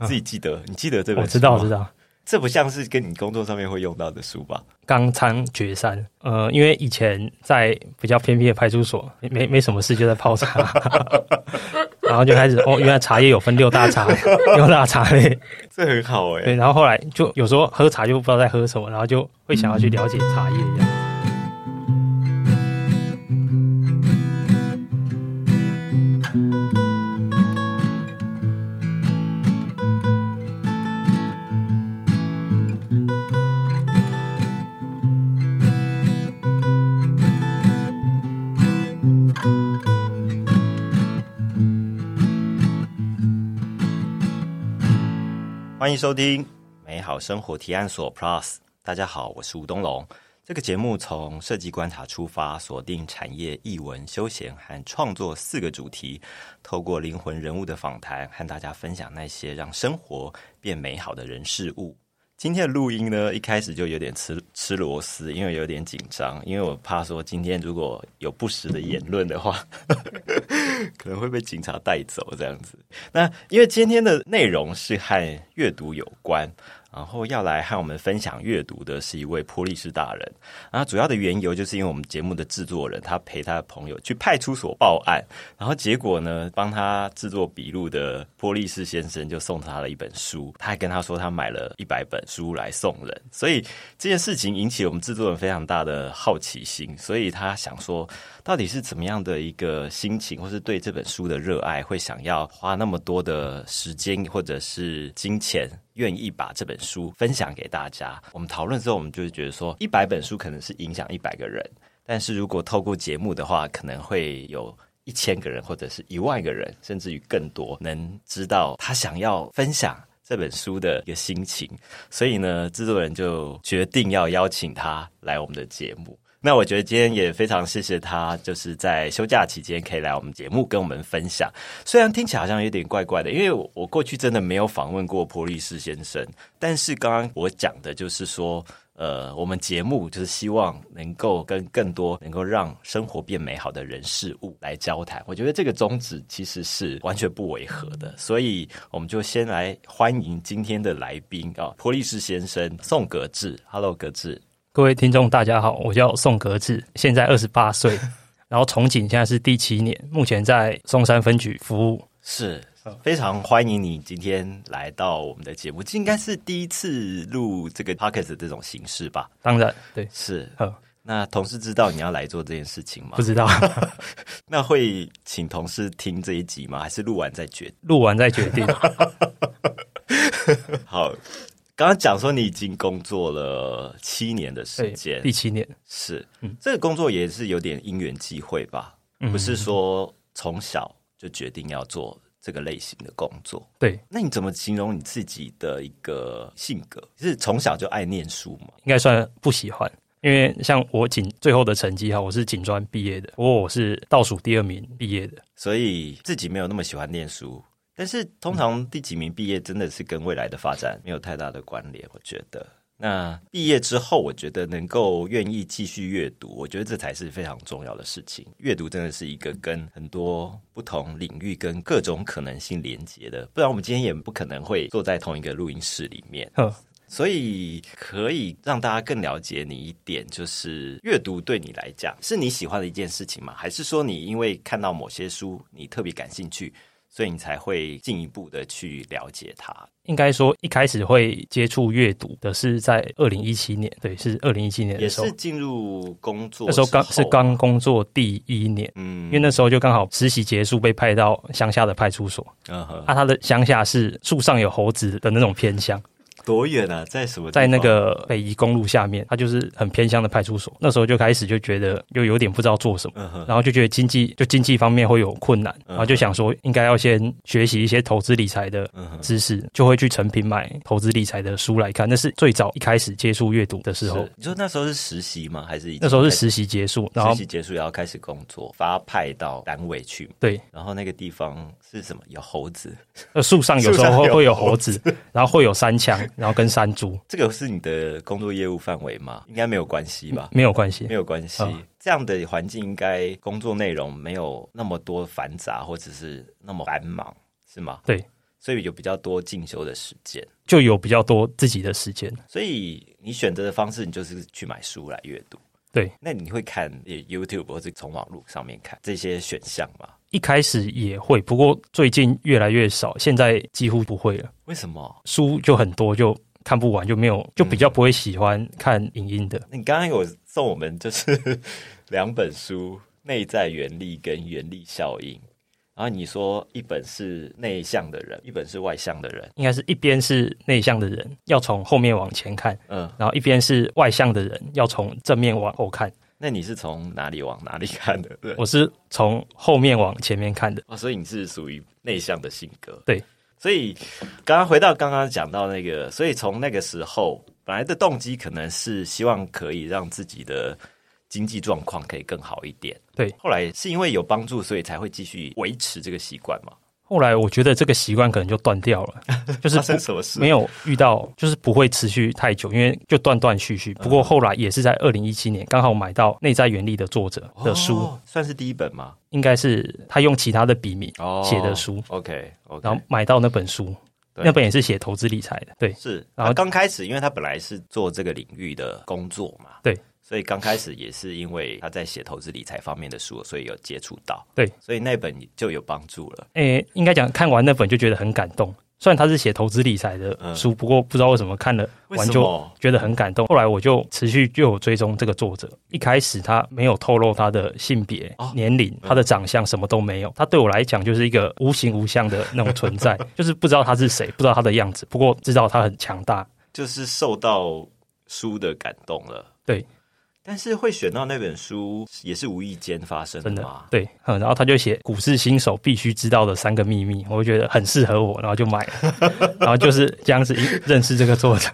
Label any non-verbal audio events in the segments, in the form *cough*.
你自己记得，你记得这本？我知道，我知道。这不像是跟你工作上面会用到的书吧？冈仓决山，呃，因为以前在比较偏僻的派出所，没没什么事，就在泡茶，*laughs* 然后就开始哦，原来茶叶有分六大茶，六大茶类，*laughs* 这很好哎。对，然后后来就有时候喝茶就不知道在喝什么，然后就会想要去了解茶叶这样。欢迎收听美好生活提案所 Plus。大家好，我是吴东龙。这个节目从设计观察出发，锁定产业、艺文、休闲和创作四个主题，透过灵魂人物的访谈，和大家分享那些让生活变美好的人事物。今天的录音呢，一开始就有点吃吃螺丝，因为有点紧张，因为我怕说今天如果有不实的言论的话，*laughs* 可能会被警察带走这样子。那因为今天的内容是和阅读有关。然后要来和我们分享阅读的是一位波利士大人，然后主要的缘由就是因为我们节目的制作人他陪他的朋友去派出所报案，然后结果呢，帮他制作笔录的波利士先生就送他了一本书，他还跟他说他买了一百本书来送人，所以这件事情引起我们制作人非常大的好奇心，所以他想说。到底是怎么样的一个心情，或是对这本书的热爱，会想要花那么多的时间或者是金钱，愿意把这本书分享给大家？我们讨论之后，我们就是觉得说，一百本书可能是影响一百个人，但是如果透过节目的话，可能会有一千个人，或者是一万个人，甚至于更多，能知道他想要分享这本书的一个心情。所以呢，制作人就决定要邀请他来我们的节目。那我觉得今天也非常谢谢他，就是在休假期间可以来我们节目跟我们分享。虽然听起来好像有点怪怪的，因为我我过去真的没有访问过波利士先生。但是刚刚我讲的就是说，呃，我们节目就是希望能够跟更多能够让生活变美好的人事物来交谈。我觉得这个宗旨其实是完全不违和的，所以我们就先来欢迎今天的来宾啊，波利士先生宋格志。Hello，格志。各位听众，大家好，我叫宋格志，现在二十八岁，*laughs* 然后从警现在是第七年，目前在松山分局服务。是非常欢迎你今天来到我们的节目，这应该是第一次录这个 p o c k e t 这种形式吧？当然，对，是。那同事知道你要来做这件事情吗？不知道。*laughs* 那会请同事听这一集吗？还是录完再决？录完再决定。*laughs* 好。刚刚讲说你已经工作了七年的时间，第七年是，嗯，这个工作也是有点因缘际会吧，不是说从小就决定要做这个类型的工作。对，那你怎么形容你自己的一个性格？是从小就爱念书吗？应该算不喜欢，因为像我警最后的成绩哈，我是警专毕业的，不过我是倒数第二名毕业的，所以自己没有那么喜欢念书。但是通常第几名毕业真的是跟未来的发展没有太大的关联，我觉得。那毕业之后，我觉得能够愿意继续阅读，我觉得这才是非常重要的事情。阅读真的是一个跟很多不同领域、跟各种可能性连接的，不然我们今天也不可能会坐在同一个录音室里面。所以可以让大家更了解你一点，就是阅读对你来讲是你喜欢的一件事情吗？还是说你因为看到某些书你特别感兴趣？所以你才会进一步的去了解它。应该说，一开始会接触阅读的是在二零一七年，对，是二零一七年也是进入工作那时候刚是刚工作第一年，嗯，因为那时候就刚好实习结束，被派到乡下的派出所。啊，他的乡下是树上有猴子的那种偏乡。多远啊？在什么？在那个北宜公路下面，它就是很偏乡的派出所。那时候就开始就觉得又有点不知道做什么，然后就觉得经济就经济方面会有困难，然后就想说应该要先学习一些投资理财的知识，就会去成品买投资理财的书来看。那是最早一开始接触阅读的时候。你说那时候是实习吗？还是那时候是实习结束，然后实习结束要开始工作，发派到单位去。对，然后那个地方是什么？有猴子？呃，树上有时候会会有猴子，然后会有山枪。然后跟山猪，这个是你的工作业务范围吗？应该没有关系吧？没有关系，没有关系。这样的环境应该工作内容没有那么多繁杂，或者是那么繁忙，是吗？对。所以有比较多进修的时间，就有比较多自己的时间。所以你选择的方式，你就是去买书来阅读。对，那你会看 YouTube 或者从网络上面看这些选项吗？一开始也会，不过最近越来越少，现在几乎不会了。为什么？书就很多，就看不完，就没有，就比较不会喜欢看影音的。你刚刚有送我们就是 *laughs* 两本书，《内在原力》跟《原力效应》。然后你说一本是内向的人，一本是外向的人，应该是一边是内向的人要从后面往前看，嗯，然后一边是外向的人要从正面往后看。那你是从哪里往哪里看的？对我是从后面往前面看的。哦，所以你是属于内向的性格。对，所以刚刚回到刚刚讲到那个，所以从那个时候本来的动机可能是希望可以让自己的。经济状况可以更好一点。对，后来是因为有帮助，所以才会继续维持这个习惯嘛。后来我觉得这个习惯可能就断掉了，*laughs* 就是什么事没有遇到，就是不会持续太久，因为就断断续续。不过后来也是在二零一七年，刚好买到《内在原力》的作者的书，算是第一本吗？应该是他用其他的笔名写的书。OK，然后买到那本书，那本也是写投资理财的。对，是。然后刚开始，因为他本来是做这个领域的工作嘛。对。所以刚开始也是因为他在写投资理财方面的书，所以有接触到。对，所以那本就有帮助了。诶，应该讲看完那本就觉得很感动。虽然他是写投资理财的书，不过不知道为什么看了完就觉得很感动。后来我就持续就有追踪这个作者。一开始他没有透露他的性别、年龄、他的长相，什么都没有。他对我来讲就是一个无形无相的那种存在，*laughs* 就是不知道他是谁，不知道他的样子。不过知道他很强大，就是受到书的感动了。对。但是会选到那本书也是无意间发生的吗？对，嗯，然后他就写股市新手必须知道的三个秘密，我觉得很适合我，然后就买了，*laughs* 然后就是这样子认识这个作者。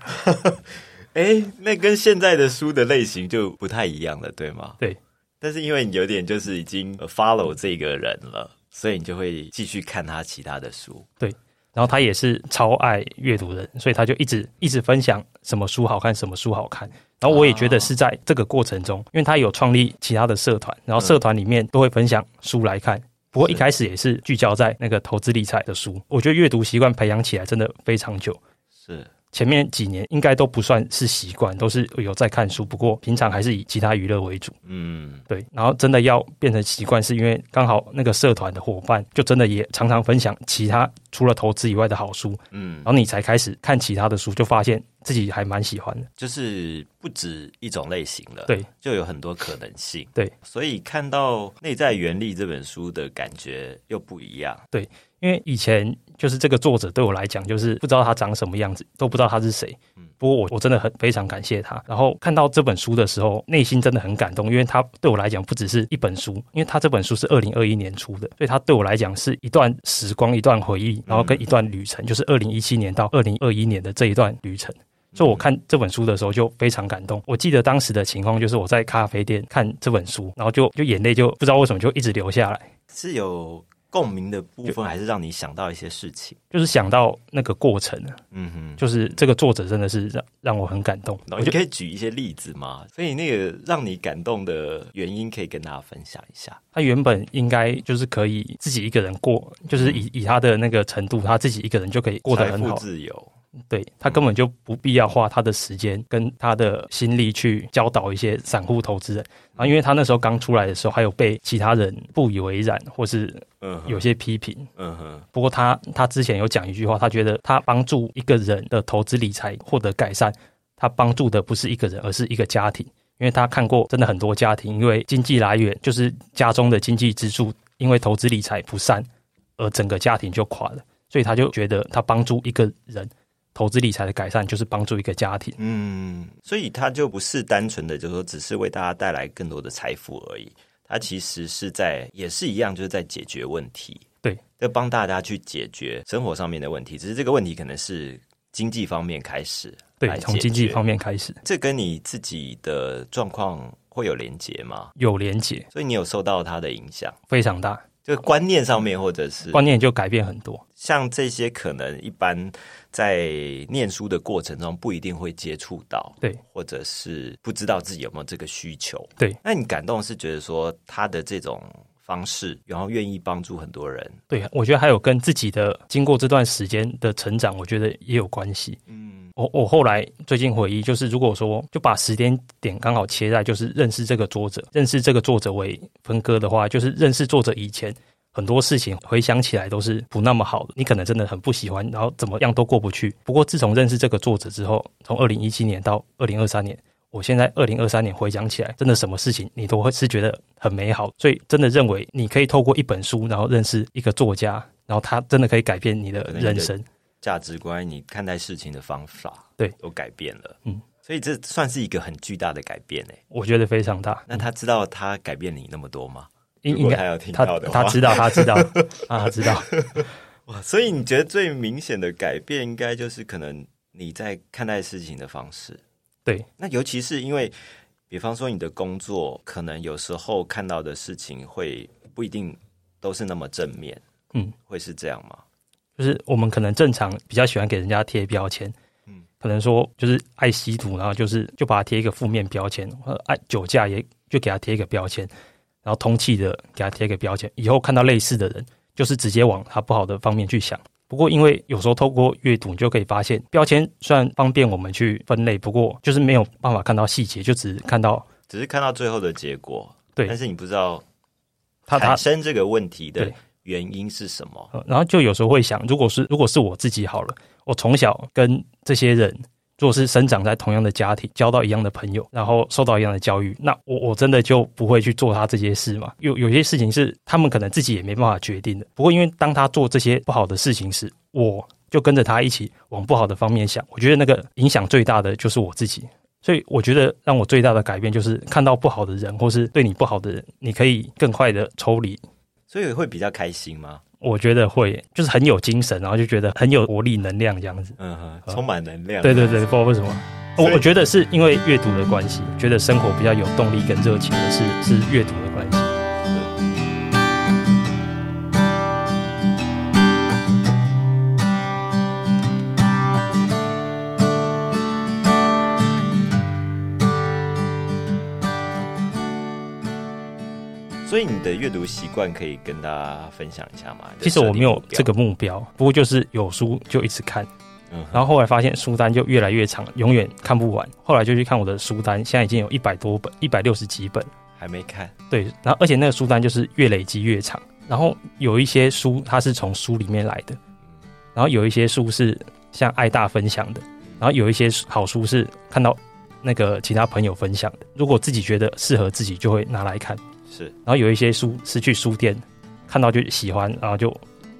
*laughs* 哎，那跟现在的书的类型就不太一样了，对吗？对，但是因为你有点就是已经 follow 这个人了，所以你就会继续看他其他的书。对。然后他也是超爱阅读的，所以他就一直一直分享什么书好看，什么书好看。然后我也觉得是在这个过程中，因为他有创立其他的社团，然后社团里面都会分享书来看。不过一开始也是聚焦在那个投资理财的书。我觉得阅读习惯培养起来真的非常久。是。前面几年应该都不算是习惯，都是有在看书，不过平常还是以其他娱乐为主。嗯，对。然后真的要变成习惯，是因为刚好那个社团的伙伴就真的也常常分享其他除了投资以外的好书。嗯，然后你才开始看其他的书，就发现自己还蛮喜欢的。就是不止一种类型了，对，就有很多可能性。对，所以看到《内在原力》这本书的感觉又不一样。对。因为以前就是这个作者对我来讲，就是不知道他长什么样子，都不知道他是谁。嗯，不过我我真的很非常感谢他。然后看到这本书的时候，内心真的很感动，因为他对我来讲不只是一本书，因为他这本书是二零二一年出的，所以他对我来讲是一段时光、一段回忆，然后跟一段旅程，就是二零一七年到二零二一年的这一段旅程。所以我看这本书的时候就非常感动。我记得当时的情况就是我在咖啡店看这本书，然后就就眼泪就不知道为什么就一直流下来，是有。共鸣的部分还是让你想到一些事情，就是想到那个过程嗯哼，就是这个作者真的是让让我很感动。你可以举一些例子吗？所以那个让你感动的原因可以跟大家分享一下。他原本应该就是可以自己一个人过，就是以以他的那个程度，他自己一个人就可以过得很好，自由。对他根本就不必要花他的时间跟他的心力去教导一些散户投资人啊，因为他那时候刚出来的时候，还有被其他人不以为然，或是有些批评。嗯哼。不过他他之前有讲一句话，他觉得他帮助一个人的投资理财获得改善，他帮助的不是一个人，而是一个家庭，因为他看过真的很多家庭，因为经济来源就是家中的经济支柱，因为投资理财不善，而整个家庭就垮了，所以他就觉得他帮助一个人。投资理财的改善就是帮助一个家庭，嗯，所以它就不是单纯的，就是说只是为大家带来更多的财富而已。它其实是在也是一样，就是在解决问题，对，在帮大家去解决生活上面的问题。只是这个问题可能是经济方面开始，对，从经济方面开始。这跟你自己的状况会有连结吗？有连结，所以你有受到它的影响，非常大。就观念上面，或者是观念就改变很多。像这些可能一般在念书的过程中不一定会接触到，对，或者是不知道自己有没有这个需求，对。那你感动是觉得说他的这种方式，然后愿意帮助很多人。对，我觉得还有跟自己的经过这段时间的成长，我觉得也有关系。嗯，我我后来最近回忆，就是如果说就把时间点刚好切在就是认识这个作者，认识这个作者为分割的话，就是认识作者以前很多事情回想起来都是不那么好的，你可能真的很不喜欢，然后怎么样都过不去。不过自从认识这个作者之后，从二零一七年到二零二三年。我现在二零二三年回想起来，真的什么事情你都会是觉得很美好，所以真的认为你可以透过一本书，然后认识一个作家，然后他真的可以改变你的人生价值观，你看待事情的方法，对，都改变了。嗯，所以这算是一个很巨大的改变诶，我觉得非常大。那他知道他改变你那么多吗？应应该他有听到的，他知道，他知道 *laughs* 啊，他知道。哇，所以你觉得最明显的改变，应该就是可能你在看待事情的方式。对，那尤其是因为，比方说你的工作，可能有时候看到的事情会不一定都是那么正面，嗯，会是这样吗？就是我们可能正常比较喜欢给人家贴标签，嗯，可能说就是爱吸毒，然后就是就把它贴一个负面标签，或者爱酒驾也就给他贴一个标签，然后通气的给他贴一个标签，以后看到类似的人，就是直接往他不好的方面去想。不过，因为有时候透过阅读，你就可以发现标签虽然方便我们去分类，不过就是没有办法看到细节，就只看到只是看到最后的结果。对，但是你不知道它产生这个问题的原因是什么。然后就有时候会想，如果是如果是我自己好了，我从小跟这些人。如果是生长在同样的家庭，交到一样的朋友，然后受到一样的教育，那我我真的就不会去做他这些事嘛？有有些事情是他们可能自己也没办法决定的。不过，因为当他做这些不好的事情时，我就跟着他一起往不好的方面想。我觉得那个影响最大的就是我自己。所以，我觉得让我最大的改变就是看到不好的人，或是对你不好的人，你可以更快的抽离。所以会比较开心吗？我觉得会，就是很有精神，然后就觉得很有活力、能量这样子。嗯哼，充满能量。对对对，不知道为什么，我我觉得是因为阅读的关系，觉得生活比较有动力跟热情的是是阅读的关系。以你的阅读习惯可以跟大家分享一下吗？其实我没有这个目标，不过就是有书就一直看，嗯然后后来发现书单就越来越长，永远看不完。后来就去看我的书单，现在已经有一百多本，一百六十几本还没看。对，然后而且那个书单就是越累积越长。然后有一些书它是从书里面来的，然后有一些书是像爱大分享的，然后有一些好书是看到那个其他朋友分享的。如果自己觉得适合自己，就会拿来看。是，然后有一些书是去书店看到就喜欢，然后就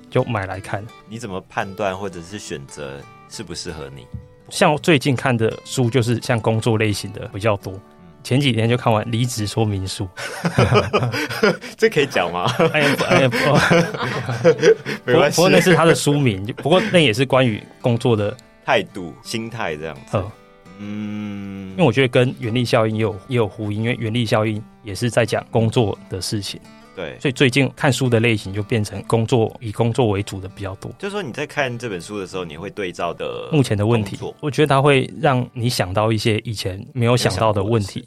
就买来看。你怎么判断或者是选择适不适合你？像最近看的书就是像工作类型的比较多。前几天就看完《离职说明书》，*laughs* 这可以讲吗？哎呀，哎呀，*laughs* 没关系。不过那是他的书名，不过那也是关于工作的态度、心态这样子。嗯，因为我觉得跟原力效应也有也有呼应，因为原力效应也是在讲工作的事情。对，所以最近看书的类型就变成工作以工作为主的比较多。就是说你在看这本书的时候，你会对照的目前的问题，我觉得它会让你想到一些以前没有想到的问题。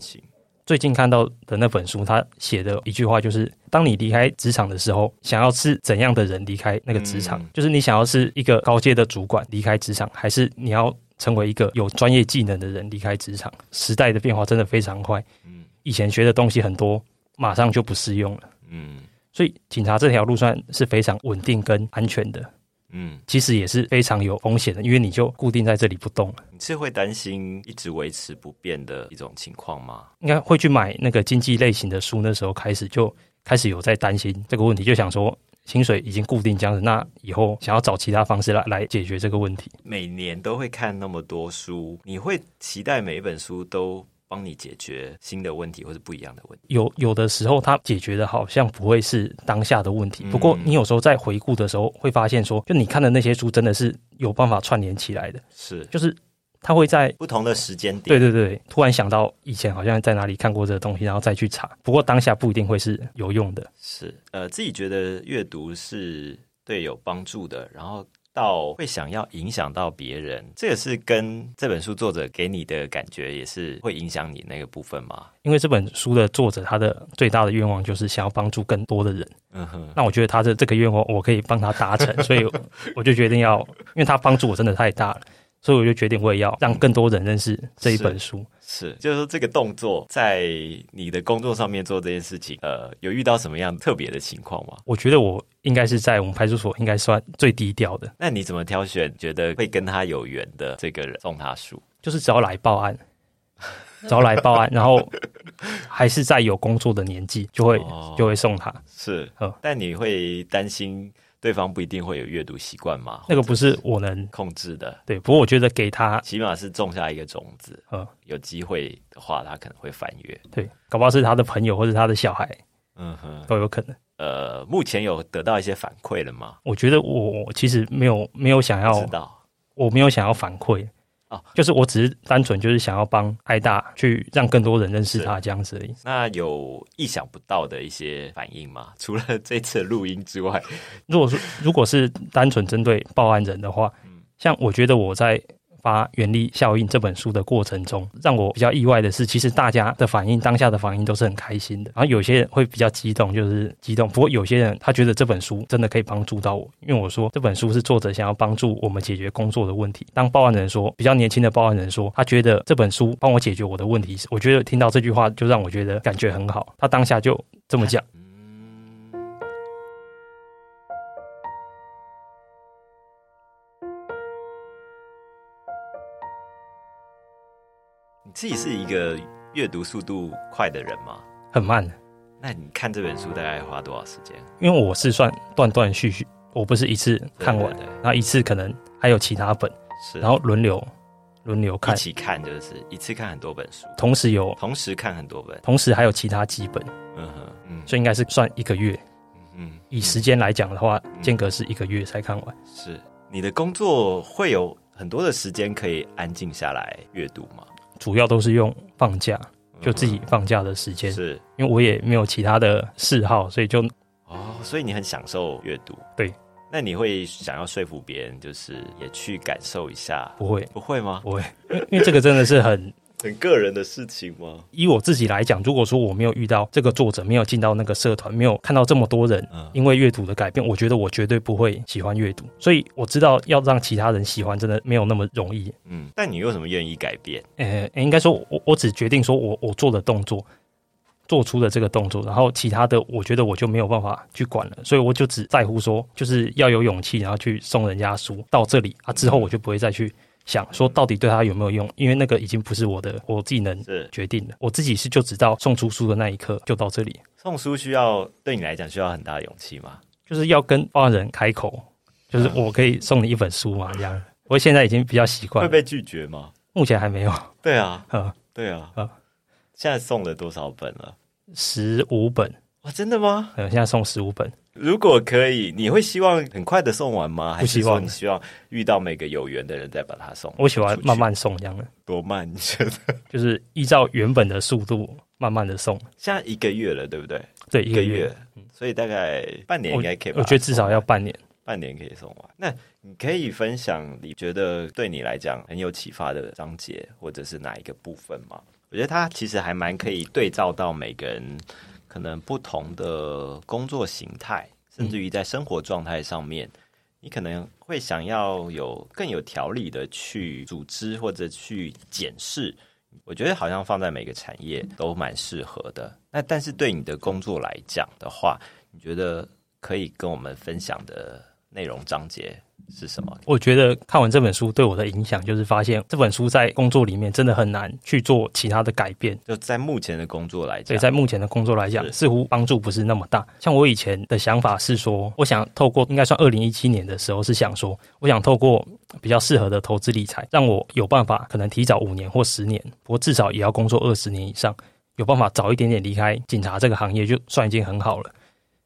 最近看到的那本书，他写的一句话就是：当你离开职场的时候，想要是怎样的人离开那个职场？就是你想要是一个高阶的主管离开职场，还是你要？成为一个有专业技能的人离开职场，时代的变化真的非常快。嗯，以前学的东西很多，马上就不适用了。嗯，所以警察这条路算是非常稳定跟安全的。嗯，其实也是非常有风险的，因为你就固定在这里不动了。你是会担心一直维持不变的一种情况吗？应该会去买那个经济类型的书，那时候开始就开始有在担心这个问题，就想说。薪水已经固定这样子，那以后想要找其他方式来来解决这个问题。每年都会看那么多书，你会期待每一本书都帮你解决新的问题或者不一样的问题？有有的时候，它解决的好像不会是当下的问题。不过，你有时候在回顾的时候，会发现说，就你看的那些书，真的是有办法串联起来的。是，就是。他会在不同的时间点，对对对，突然想到以前好像在哪里看过这个东西，然后再去查。不过当下不一定会是有用的。是，呃，自己觉得阅读是对有帮助的，然后到会想要影响到别人，这个是跟这本书作者给你的感觉也是会影响你那个部分吗？因为这本书的作者他的最大的愿望就是想要帮助更多的人。嗯哼，那我觉得他的这个愿望我可以帮他达成，所以我就决定要，因为他帮助我真的太大了。所以我就决定，我也要让更多人认识这一本书。是，就是说这个动作在你的工作上面做这件事情，呃，有遇到什么样特别的情况吗？我觉得我应该是在我们派出所应该算最低调的。那你怎么挑选觉得会跟他有缘的这个人送他书？就是只要来报案，只要来报案，*laughs* 然后还是在有工作的年纪，就会就会送他。是，但你会担心？对方不一定会有阅读习惯嘛？那个不是我能控制的。对，不过我觉得给他起码是种下一个种子。嗯，有机会的话，他可能会翻阅。对，搞不好是他的朋友或者他的小孩。嗯哼，都有可能。呃，目前有得到一些反馈了吗？我觉得我其实没有没有想要知道，我没有想要反馈。就是我只是单纯就是想要帮爱大去让更多人认识他这样子而已。那有意想不到的一些反应吗？*laughs* 除了这次录音之外，如果说如果是单纯针对报案人的话，像我觉得我在。发《原力效应》这本书的过程中，让我比较意外的是，其实大家的反应，当下的反应都是很开心的。然后有些人会比较激动，就是激动。不过有些人他觉得这本书真的可以帮助到我，因为我说这本书是作者想要帮助我们解决工作的问题。当报案人说，比较年轻的报案人说，他觉得这本书帮我解决我的问题时，我觉得听到这句话就让我觉得感觉很好。他当下就这么讲。自己是一个阅读速度快的人吗？很慢。那你看这本书大概花多少时间？因为我是算断断续续，我不是一次看完，然后一次可能还有其他本，是，然后轮流轮流看，一起看就是一次看很多本书，同时有同时看很多本，同时还有其他几本，嗯哼，嗯，所以应该是算一个月，嗯，以时间来讲的话，间隔是一个月才看完。是，你的工作会有很多的时间可以安静下来阅读吗？主要都是用放假，就自己放假的时间，是因为我也没有其他的嗜好，所以就哦，所以你很享受阅读，对？那你会想要说服别人，就是也去感受一下？不会，不会吗？不会，因为这个真的是很。很个人的事情吗？以我自己来讲，如果说我没有遇到这个作者，没有进到那个社团，没有看到这么多人因为阅读的改变，我觉得我绝对不会喜欢阅读。所以我知道要让其他人喜欢，真的没有那么容易。嗯，但你为什么愿意改变？呃，应该说，我我只决定说我我做的动作，做出的这个动作，然后其他的，我觉得我就没有办法去管了。所以我就只在乎说，就是要有勇气，然后去送人家书到这里啊，之后我就不会再去。想说到底对他有没有用？因为那个已经不是我的，我自己能决定的。我自己是就直到送出书的那一刻就到这里。送书需要对你来讲需要很大的勇气吗？就是要跟报案人开口，就是我可以送你一本书嘛，这样。我现在已经比较习惯。会被拒绝吗？目前还没有。对啊，嗯，对啊，嗯。现在送了多少本了？十五本。哇，真的吗？嗯，现在送十五本。如果可以，你会希望很快的送完吗？不希望，你希望遇到每个有缘的人再把它送。我喜欢慢慢送这样的，多慢？你觉得？就是依照原本的速度慢慢的送。现在一个月了，对不对？对，一个月，所以大概半年应该可以。我觉得至少要半年，半年可以送完。那你可以分享你觉得对你来讲很有启发的章节，或者是哪一个部分吗？我觉得它其实还蛮可以对照到每个人。可能不同的工作形态，甚至于在生活状态上面，你可能会想要有更有条理的去组织或者去检视。我觉得好像放在每个产业都蛮适合的。那但是对你的工作来讲的话，你觉得可以跟我们分享的内容章节？是什么？我觉得看完这本书对我的影响，就是发现这本书在工作里面真的很难去做其他的改变。就在目前的工作来讲，对，在目前的工作来讲，似乎帮助不是那么大。像我以前的想法是说，我想透过应该算二零一七年的时候，是想说，我想透过比较适合的投资理财，让我有办法可能提早五年或十年，不过至少也要工作二十年以上，有办法早一点点离开警察这个行业，就算已经很好了。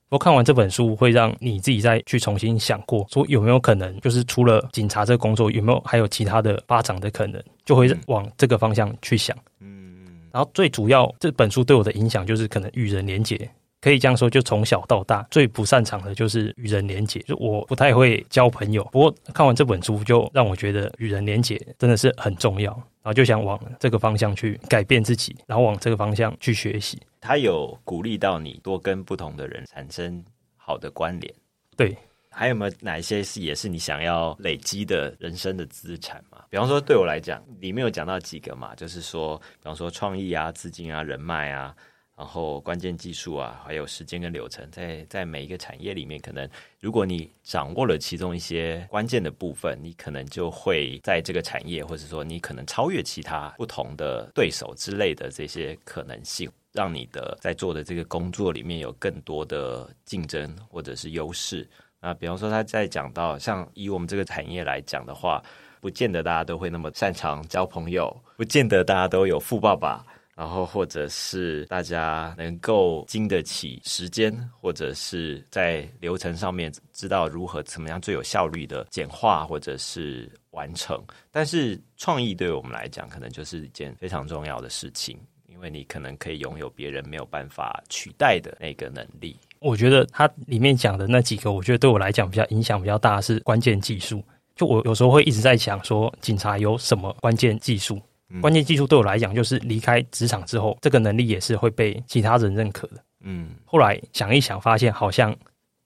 我看完这本书，会让你自己再去重新想过，说有没有可能，就是除了警察这个工作，有没有还有其他的发展的可能，就会往这个方向去想。嗯，然后最主要这本书对我的影响，就是可能与人连结可以这样说，就从小到大最不擅长的就是与人连结，就我不太会交朋友。不过看完这本书，就让我觉得与人连结真的是很重要，然后就想往这个方向去改变自己，然后往这个方向去学习。他有鼓励到你多跟不同的人产生好的关联，对。还有没有哪一些是也是你想要累积的人生的资产嘛？比方说对我来讲，里面有讲到几个嘛，就是说，比方说创意啊、资金啊、人脉啊。然后关键技术啊，还有时间跟流程，在在每一个产业里面，可能如果你掌握了其中一些关键的部分，你可能就会在这个产业，或者说你可能超越其他不同的对手之类的这些可能性，让你的在做的这个工作里面有更多的竞争或者是优势。啊，比方说他在讲到像以我们这个产业来讲的话，不见得大家都会那么擅长交朋友，不见得大家都有富爸爸。然后，或者是大家能够经得起时间，或者是在流程上面知道如何怎么样最有效率的简化或者是完成。但是，创意对我们来讲，可能就是一件非常重要的事情，因为你可能可以拥有别人没有办法取代的那个能力。我觉得它里面讲的那几个，我觉得对我来讲比较影响比较大是关键技术。就我有时候会一直在想说，警察有什么关键技术？关键技术对我来讲，就是离开职场之后，这个能力也是会被其他人认可的。嗯，后来想一想，发现好像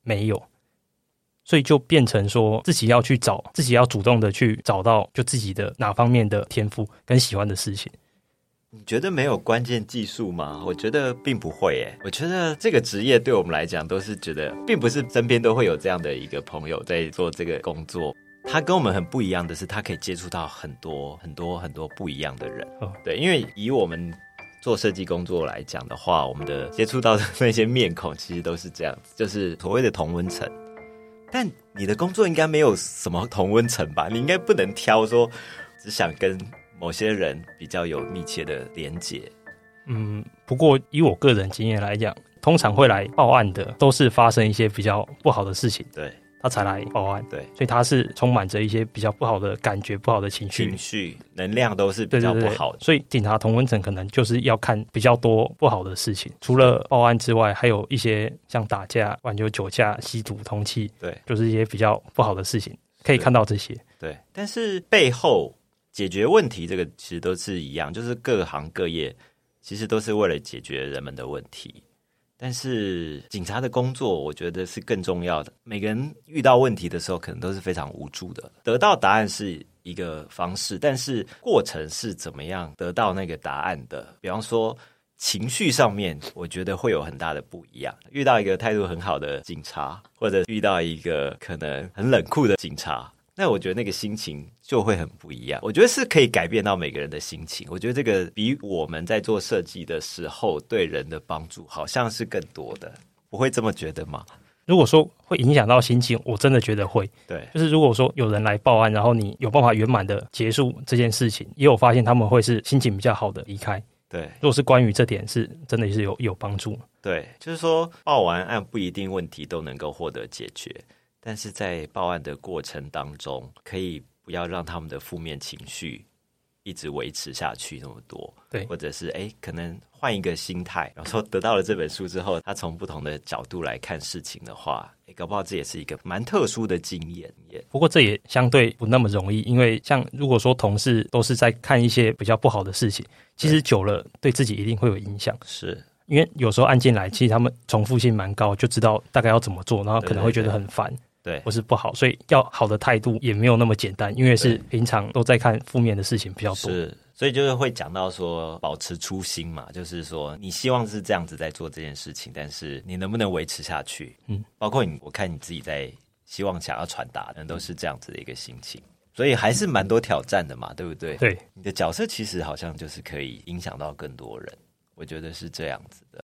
没有，所以就变成说自己要去找，自己要主动的去找到，就自己的哪方面的天赋跟喜欢的事情。你觉得没有关键技术吗？我觉得并不会诶。我觉得这个职业对我们来讲，都是觉得并不是身边都会有这样的一个朋友在做这个工作。他跟我们很不一样的是，他可以接触到很多很多很多不一样的人。对，因为以我们做设计工作来讲的话，我们的接触到的那些面孔，其实都是这样子，就是所谓的同温层。但你的工作应该没有什么同温层吧？你应该不能挑说只想跟某些人比较有密切的连接。嗯，不过以我个人经验来讲，通常会来报案的，都是发生一些比较不好的事情。对。他才来报案，对，所以他是充满着一些比较不好的感觉、不好的情绪、情绪能量都是比较不好的。所以警察同温层可能就是要看比较多不好的事情，除了报案之外，还有一些像打架、挽救酒驾、吸毒、通气，对，就是一些比较不好的事情，可以看到这些。对，但是背后解决问题，这个其实都是一样，就是各行各业其实都是为了解决人们的问题。但是警察的工作，我觉得是更重要的。每个人遇到问题的时候，可能都是非常无助的。得到答案是一个方式，但是过程是怎么样得到那个答案的？比方说情绪上面，我觉得会有很大的不一样。遇到一个态度很好的警察，或者遇到一个可能很冷酷的警察。那我觉得那个心情就会很不一样。我觉得是可以改变到每个人的心情。我觉得这个比我们在做设计的时候对人的帮助好像是更多的。不会这么觉得吗？如果说会影响到心情，我真的觉得会。对，就是如果说有人来报案，然后你有办法圆满的结束这件事情，也有发现他们会是心情比较好的离开。对，如果是关于这点，是真的是有有帮助。对，就是说报完案不一定问题都能够获得解决。但是在报案的过程当中，可以不要让他们的负面情绪一直维持下去那么多，对，或者是哎，可能换一个心态，然后说得到了这本书之后，他从不同的角度来看事情的话，哎，搞不好这也是一个蛮特殊的经验。也不过这也相对不那么容易，因为像如果说同事都是在看一些比较不好的事情，其实久了对自己一定会有影响。是。因为有时候案件来，其实他们重复性蛮高，就知道大概要怎么做，然后可能会觉得很烦。对，不是不好，所以要好的态度也没有那么简单，因为是平常都在看负面的事情比较多，是，所以就是会讲到说保持初心嘛，就是说你希望是这样子在做这件事情，但是你能不能维持下去？嗯，包括你，我看你自己在希望想要传达的都是这样子的一个心情，所以还是蛮多挑战的嘛，对不对？对，你的角色其实好像就是可以影响到更多人，我觉得是这样子的。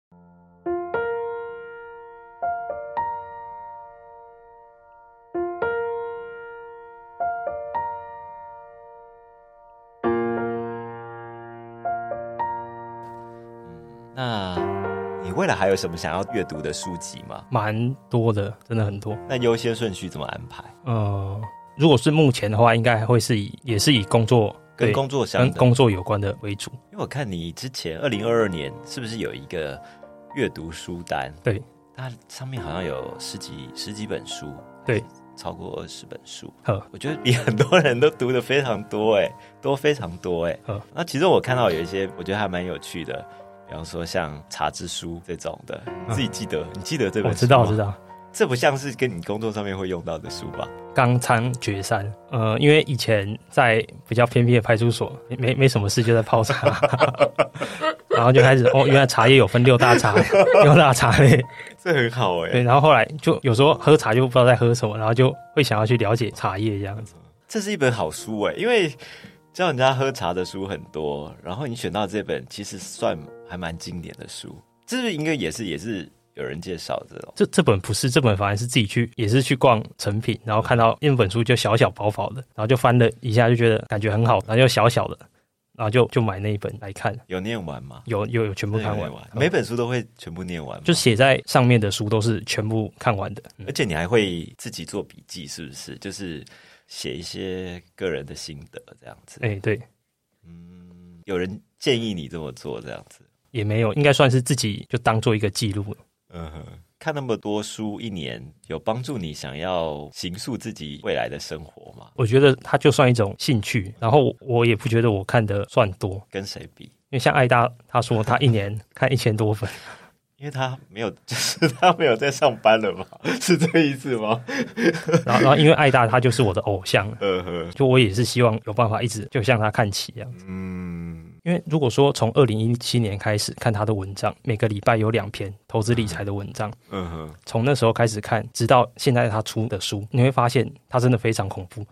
还有什么想要阅读的书籍吗？蛮多的，真的很多。那优先顺序怎么安排？呃，如果是目前的话，应该会是以也是以工作跟工作相跟工作有关的为主。因为我看你之前二零二二年是不是有一个阅读书单，对，它上面好像有十几十几本书，对，超过二十本书。呵，我觉得比很多人都读的非常多，哎，多非常多，哎。那其实我看到有一些，我觉得还蛮有趣的，比方说像茶之书这种的，自己记得，你记得这本？我知道，知道。这不像是跟你工作上面会用到的书吧？冈仓决山，呃，因为以前在比较偏僻的派出所，没没什么事就在泡茶，*laughs* 然后就开始哦，原来茶叶有分六大茶，*laughs* 六大茶类，*laughs* 这很好哎。对，然后后来就有时候喝茶就不知道在喝什么，然后就会想要去了解茶叶这样子。这是一本好书哎，因为教人家喝茶的书很多，然后你选到这本其实算还蛮经典的书，这是应该也是也是。有人介绍这种，这这本不是这本，反而是自己去，也是去逛成品，然后看到一本书就小小薄薄的，然后就翻了一下，就觉得感觉很好，然后又小小的，然后就就买那一本来看。有念完吗？有有有全部看完，每本书都会全部念完，就写在上面的书都是全部看完的。而且你还会自己做笔记，是不是？就是写一些个人的心得这样子。哎，对，嗯，有人建议你这么做这样子，也没有，应该算是自己就当做一个记录了。嗯哼，看那么多书，一年有帮助你想要形塑自己未来的生活吗？我觉得它就算一种兴趣，然后我也不觉得我看的算多。跟谁比？因为像艾大，他说他一年 *laughs* 看一千多本，因为他没有，*laughs* 就是他没有在上班了嘛，是这意思吗？*laughs* 然后，然后因为艾大他就是我的偶像，就我也是希望有办法一直就向他看齐这样子。嗯。因为如果说从二零一七年开始看他的文章，每个礼拜有两篇投资理财的文章，嗯哼，从那时候开始看，直到现在他出的书，你会发现他真的非常恐怖，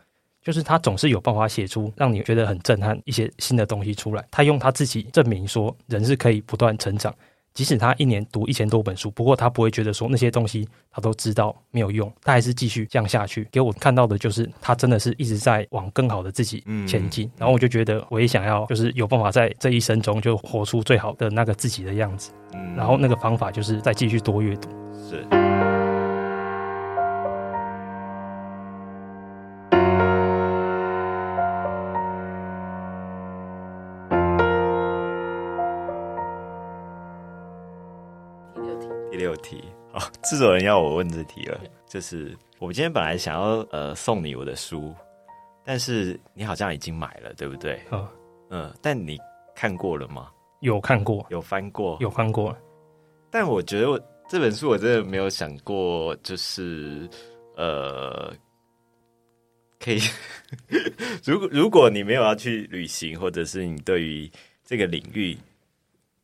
就是他总是有办法写出让你觉得很震撼一些新的东西出来，他用他自己证明说人是可以不断成长。即使他一年读一千多本书，不过他不会觉得说那些东西他都知道没有用，他还是继续这样下去。给我看到的就是他真的是一直在往更好的自己前进。然后我就觉得我也想要，就是有办法在这一生中就活出最好的那个自己的样子。然后那个方法就是再继续多阅读。是。*laughs* 制作人要我问这题了，就是我今天本来想要呃送你我的书，但是你好像已经买了，对不对？嗯嗯，但你看过了吗？有看过，有翻过，有翻过。但我觉得我这本书我真的没有想过，就是呃，可以，*laughs* 如果如果你没有要去旅行，或者是你对于这个领域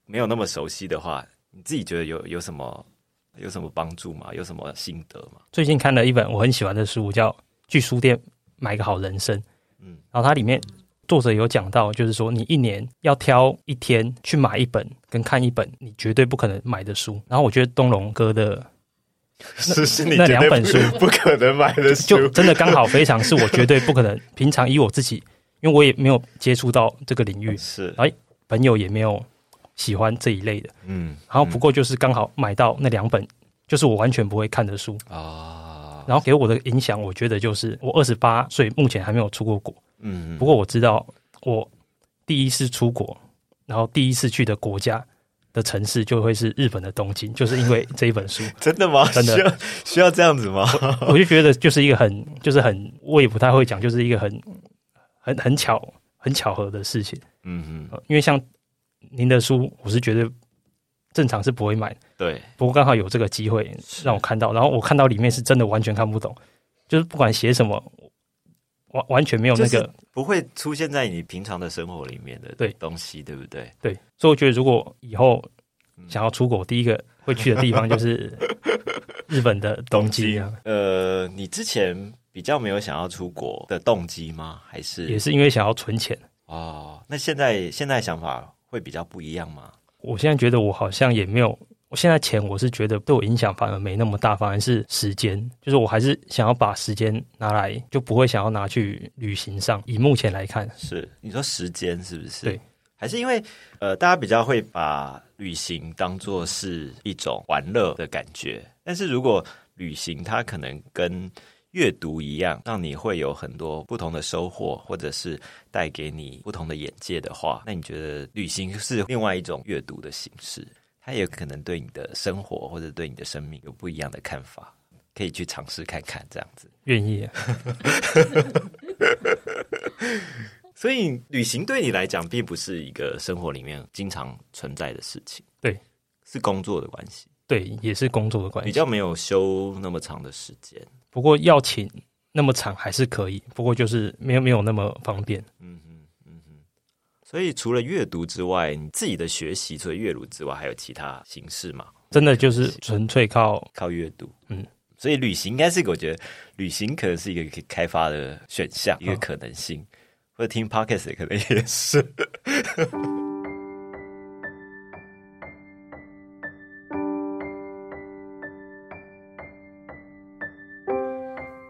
没有那么熟悉的话，你自己觉得有有什么？有什么帮助吗？有什么心得吗？最近看了一本我很喜欢的书，叫《去书店买个好人生》。嗯，然后它里面作者有讲到，就是说你一年要挑一天去买一本跟看一本你绝对不可能买的书。然后我觉得东龙哥的 *laughs* 那那两本书 *laughs* 不可能买的书，就真的刚好非常是我绝对不可能。*laughs* 平常以我自己，因为我也没有接触到这个领域，是哎，朋友也没有。喜欢这一类的，嗯，然后不过就是刚好买到那两本，就是我完全不会看的书啊。然后给我的影响，我觉得就是我二十八岁，目前还没有出过国，嗯。不过我知道，我第一次出国，然后第一次去的国家的城市就会是日本的东京，就是因为这一本书。*laughs* 真的吗？真的需要需要这样子吗？我就觉得就是一个很，就是很，我也不太会讲，就是一个很很很巧很巧合的事情。嗯嗯，因为像。您的书我是绝对正常是不会买，对。不过刚好有这个机会让我看到，然后我看到里面是真的完全看不懂，就是不管写什么，完完全没有那个不会出现在你平常的生活里面的对东西，对不对？对。所以我觉得如果以后想要出国，第一个会去的地方就是 *laughs* 日本的东京。呃，你之前比较没有想要出国的动机吗？还是也是因为想要存钱哦？那现在现在想法？会比较不一样吗？我现在觉得我好像也没有，我现在钱我是觉得对我影响反而没那么大，反而是时间，就是我还是想要把时间拿来，就不会想要拿去旅行上。以目前来看，是你说时间是不是？对，还是因为呃，大家比较会把旅行当做是一种玩乐的感觉，但是如果旅行它可能跟阅读一样，让你会有很多不同的收获，或者是带给你不同的眼界的话，那你觉得旅行是另外一种阅读的形式？它也有可能对你的生活或者对你的生命有不一样的看法，可以去尝试看看这样子。愿意。*laughs* 所以旅行对你来讲，并不是一个生活里面经常存在的事情。对，是工作的关系。对，也是工作的关系，比较没有休那么长的时间。不过要请那么长还是可以，不过就是没有没有那么方便。嗯哼，嗯哼。所以除了阅读之外，你自己的学习除了阅读之外，还有其他形式吗？真的就是纯粹靠靠阅读。嗯，所以旅行应该是我觉得旅行可能是一个可以开发的选项，一个可能性。或者听 podcast 可能也是。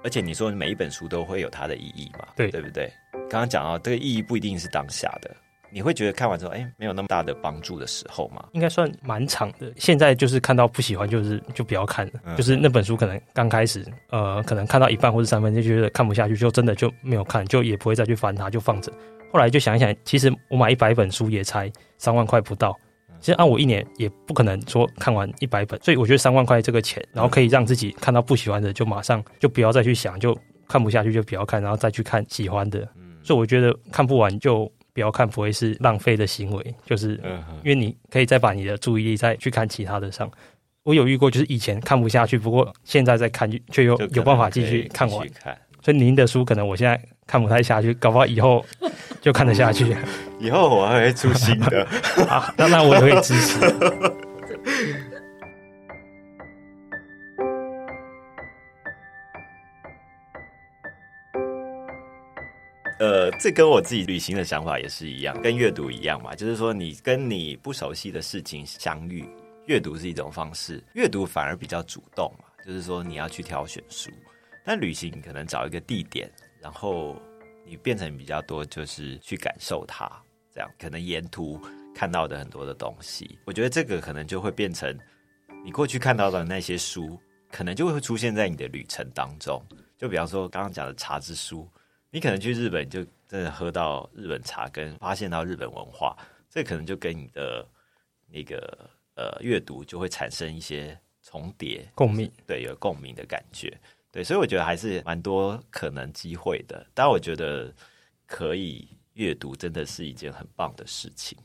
而且你说每一本书都会有它的意义嘛？对，对不对？刚刚讲到这个意义不一定是当下的，你会觉得看完之后，哎，没有那么大的帮助的时候吗？应该算蛮长的。现在就是看到不喜欢，就是就不要看了。就是那本书可能刚开始，呃，可能看到一半或者三分就觉得看不下去，就真的就没有看，就也不会再去翻它，就放着。后来就想一想，其实我买一百本书也才三万块不到。其实按我一年也不可能说看完一百本，所以我觉得三万块这个钱，然后可以让自己看到不喜欢的就马上就不要再去想，就看不下去就不要看，然后再去看喜欢的。所以我觉得看不完就不要看，不会是浪费的行为，就是因为你可以再把你的注意力再去看其他的上。我有遇过，就是以前看不下去，不过现在再看却又有办法继续看完。所以您的书可能我现在看不太下去，搞不好以后。*laughs* 就看得下去，以后我还会出新的 *laughs* 啊，那那我也会支持。*laughs* 呃，这跟我自己旅行的想法也是一样，跟阅读一样嘛，就是说你跟你不熟悉的事情相遇，阅读是一种方式，阅读反而比较主动嘛，就是说你要去挑选书，但旅行可能找一个地点，然后。你变成比较多，就是去感受它，这样可能沿途看到的很多的东西，我觉得这个可能就会变成你过去看到的那些书，可能就会出现在你的旅程当中。就比方说刚刚讲的茶之书，你可能去日本就真的喝到日本茶，跟发现到日本文化，这可能就跟你的那个呃阅读就会产生一些重叠共鸣，对，有共鸣的感觉。对，所以我觉得还是蛮多可能机会的。但我觉得可以阅读，真的是一件很棒的事情。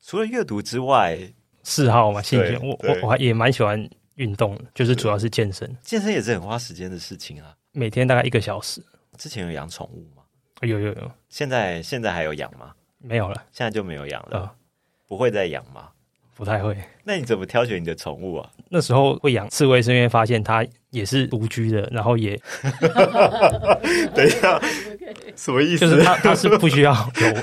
除了阅读之外，嗜好嘛，兴趣，我我我也蛮喜欢运动的，就是主要是健身。健身也是很花时间的事情啊，每天大概一个小时。之前有养宠物吗？有有有。现在现在还有养吗？没有了，现在就没有养了。不会再养吗？不太会。那你怎么挑选你的宠物啊？那时候会养刺猬，是因为发现它也是独居的，然后也 *laughs* 等一下，什么意思？就是它它是不需要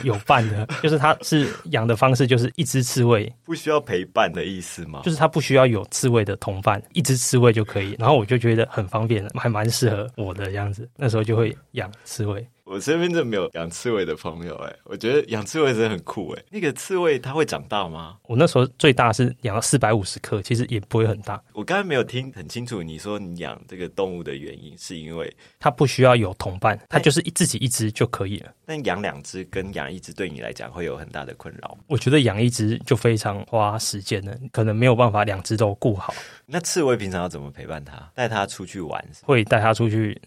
有有伴的，就是它是养的方式就是一只刺猬，不需要陪伴的意思吗？就是它不需要有刺猬的同伴，一只刺猬就可以。然后我就觉得很方便，还蛮适合我的样子。那时候就会养刺猬。我身边真的没有养刺猬的朋友哎，我觉得养刺猬真的很酷哎。那个刺猬它会长大吗？我那时候最大是养了四百五十克，其实也不会很大。我刚才没有听很清楚，你说你养这个动物的原因是因为它不需要有同伴，它就是自己一只就可以了。但养两只跟养一只对你来讲会有很大的困扰？我觉得养一只就非常花时间了，可能没有办法两只都顾好。*laughs* 那刺猬平常要怎么陪伴它？带它出去玩？会带它出去。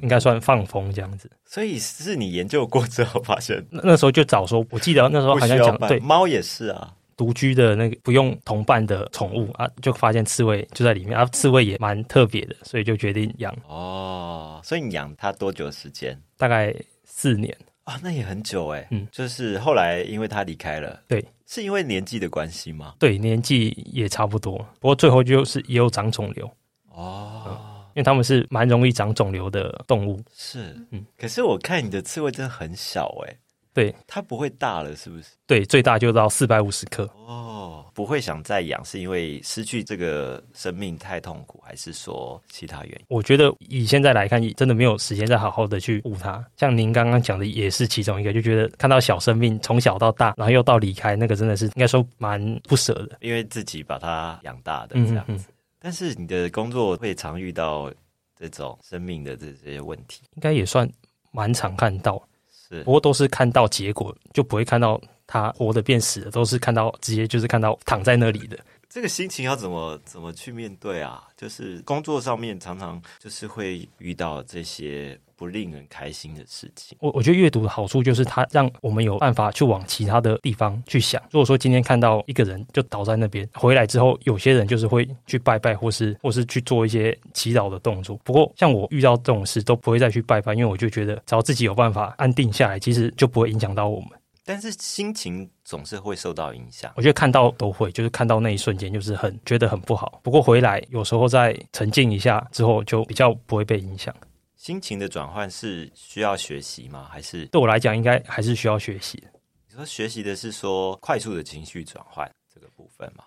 应该算放风这样子，所以是你研究过之后发现，那那时候就早说，我记得那时候好像讲对猫也是啊，独居的那个不用同伴的宠物啊，就发现刺猬就在里面啊，刺猬也蛮特别的，所以就决定养。哦，所以你养它多久时间？大概四年啊，那也很久哎。嗯，就是后来因为它离开了，对，是因为年纪的关系吗？对，年纪也差不多，不过最后就是也有长肿瘤。哦。因为他们是蛮容易长肿瘤的动物，是，嗯，可是我看你的刺猬真的很小哎，对，它不会大了是不是？对，最大就到四百五十克哦，不会想再养，是因为失去这个生命太痛苦，还是说其他原因？我觉得以现在来看，真的没有时间再好好的去捂它。像您刚刚讲的，也是其中一个，就觉得看到小生命从小到大，然后又到离开，那个真的是应该说蛮不舍的，因为自己把它养大的这样子。但是你的工作会常遇到这种生命的这些问题，应该也算蛮常看到。是，不过都是看到结果，就不会看到他活的变死的，都是看到直接就是看到躺在那里的。这个心情要怎么怎么去面对啊？就是工作上面常常就是会遇到这些不令人开心的事情。我我觉得阅读的好处就是它让我们有办法去往其他的地方去想。如果说今天看到一个人就倒在那边，回来之后，有些人就是会去拜拜，或是或是去做一些祈祷的动作。不过像我遇到这种事都不会再去拜拜，因为我就觉得只要自己有办法安定下来，其实就不会影响到我们。但是心情总是会受到影响。我觉得看到都会，就是看到那一瞬间，就是很觉得很不好。不过回来有时候再沉静一下之后，就比较不会被影响。心情的转换是需要学习吗？还是对我来讲，应该还是需要学习。你说学习的是说快速的情绪转换这个部分吗？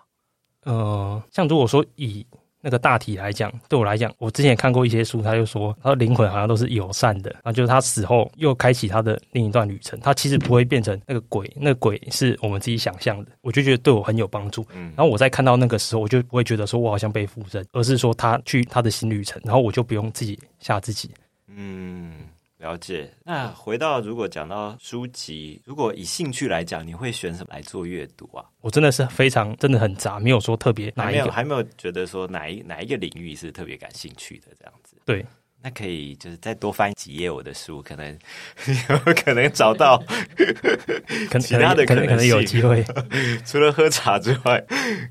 呃，像如果说以。那个大体来讲，对我来讲，我之前也看过一些书，他就说，他的灵魂好像都是友善的，然后就是他死后又开启他的另一段旅程，他其实不会变成那个鬼，那个鬼是我们自己想象的，我就觉得对我很有帮助。嗯，然后我在看到那个时候，我就不会觉得说我好像被附身，而是说他去他的新旅程，然后我就不用自己吓自己。嗯。了解。那回到如果讲到书籍，如果以兴趣来讲，你会选什么来做阅读啊？我真的是非常真的很杂，没有说特别哪一个，还没有觉得说哪一哪一个领域是特别感兴趣的这样子。对，那可以就是再多翻几页我的书，可能 *laughs* 有可能找到其他的可能可能有机会。*laughs* 除了喝茶之外，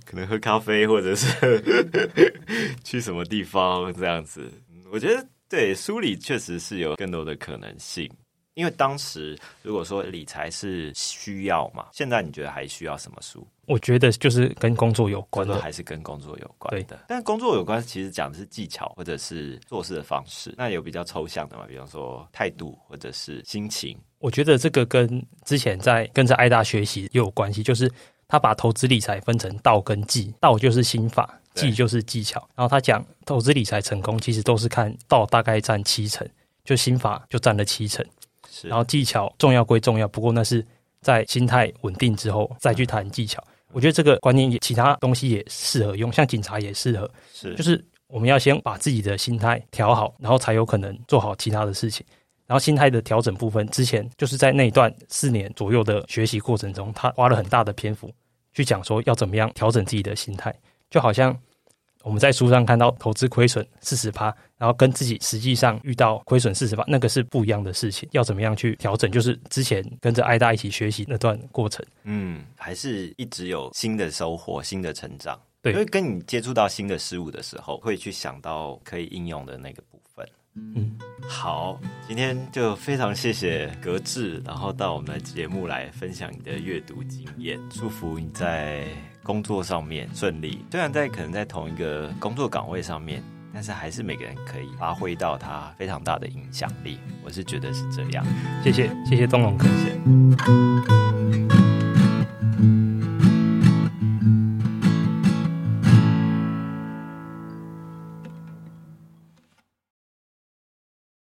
可能喝咖啡，或者是 *laughs* 去什么地方这样子。我觉得。对，书理确实是有更多的可能性，因为当时如果说理财是需要嘛，现在你觉得还需要什么书？我觉得就是跟工作有关的，还是跟工作有关的。但工作有关，其实讲的是技巧或者是做事的方式。那有比较抽象的嘛？比方说态度或者是心情。我觉得这个跟之前在跟着爱大学习也有关系，就是他把投资理财分成道跟技，道就是心法。技就是技巧，然后他讲投资理财成功，其实都是看到大概占七成，就心法就占了七成，是。然后技巧重要归重要，不过那是在心态稳定之后再去谈技巧。我觉得这个观念也其他东西也适合用，像警察也适合，是。就是我们要先把自己的心态调好，然后才有可能做好其他的事情。然后心态的调整部分，之前就是在那一段四年左右的学习过程中，他花了很大的篇幅去讲说要怎么样调整自己的心态，就好像。我们在书上看到投资亏损四十趴，然后跟自己实际上遇到亏损四十趴，那个是不一样的事情。要怎么样去调整？就是之前跟着艾大一起学习那段过程。嗯，还是一直有新的收获、新的成长。对，因为跟你接触到新的事物的时候，会去想到可以应用的那个部分。嗯，好，今天就非常谢谢格致，然后到我们的节目来分享你的阅读经验。祝福你在。工作上面顺利，虽然在可能在同一个工作岗位上面，但是还是每个人可以发挥到他非常大的影响力。我是觉得是这样。谢谢，谢谢东龙哥，谢。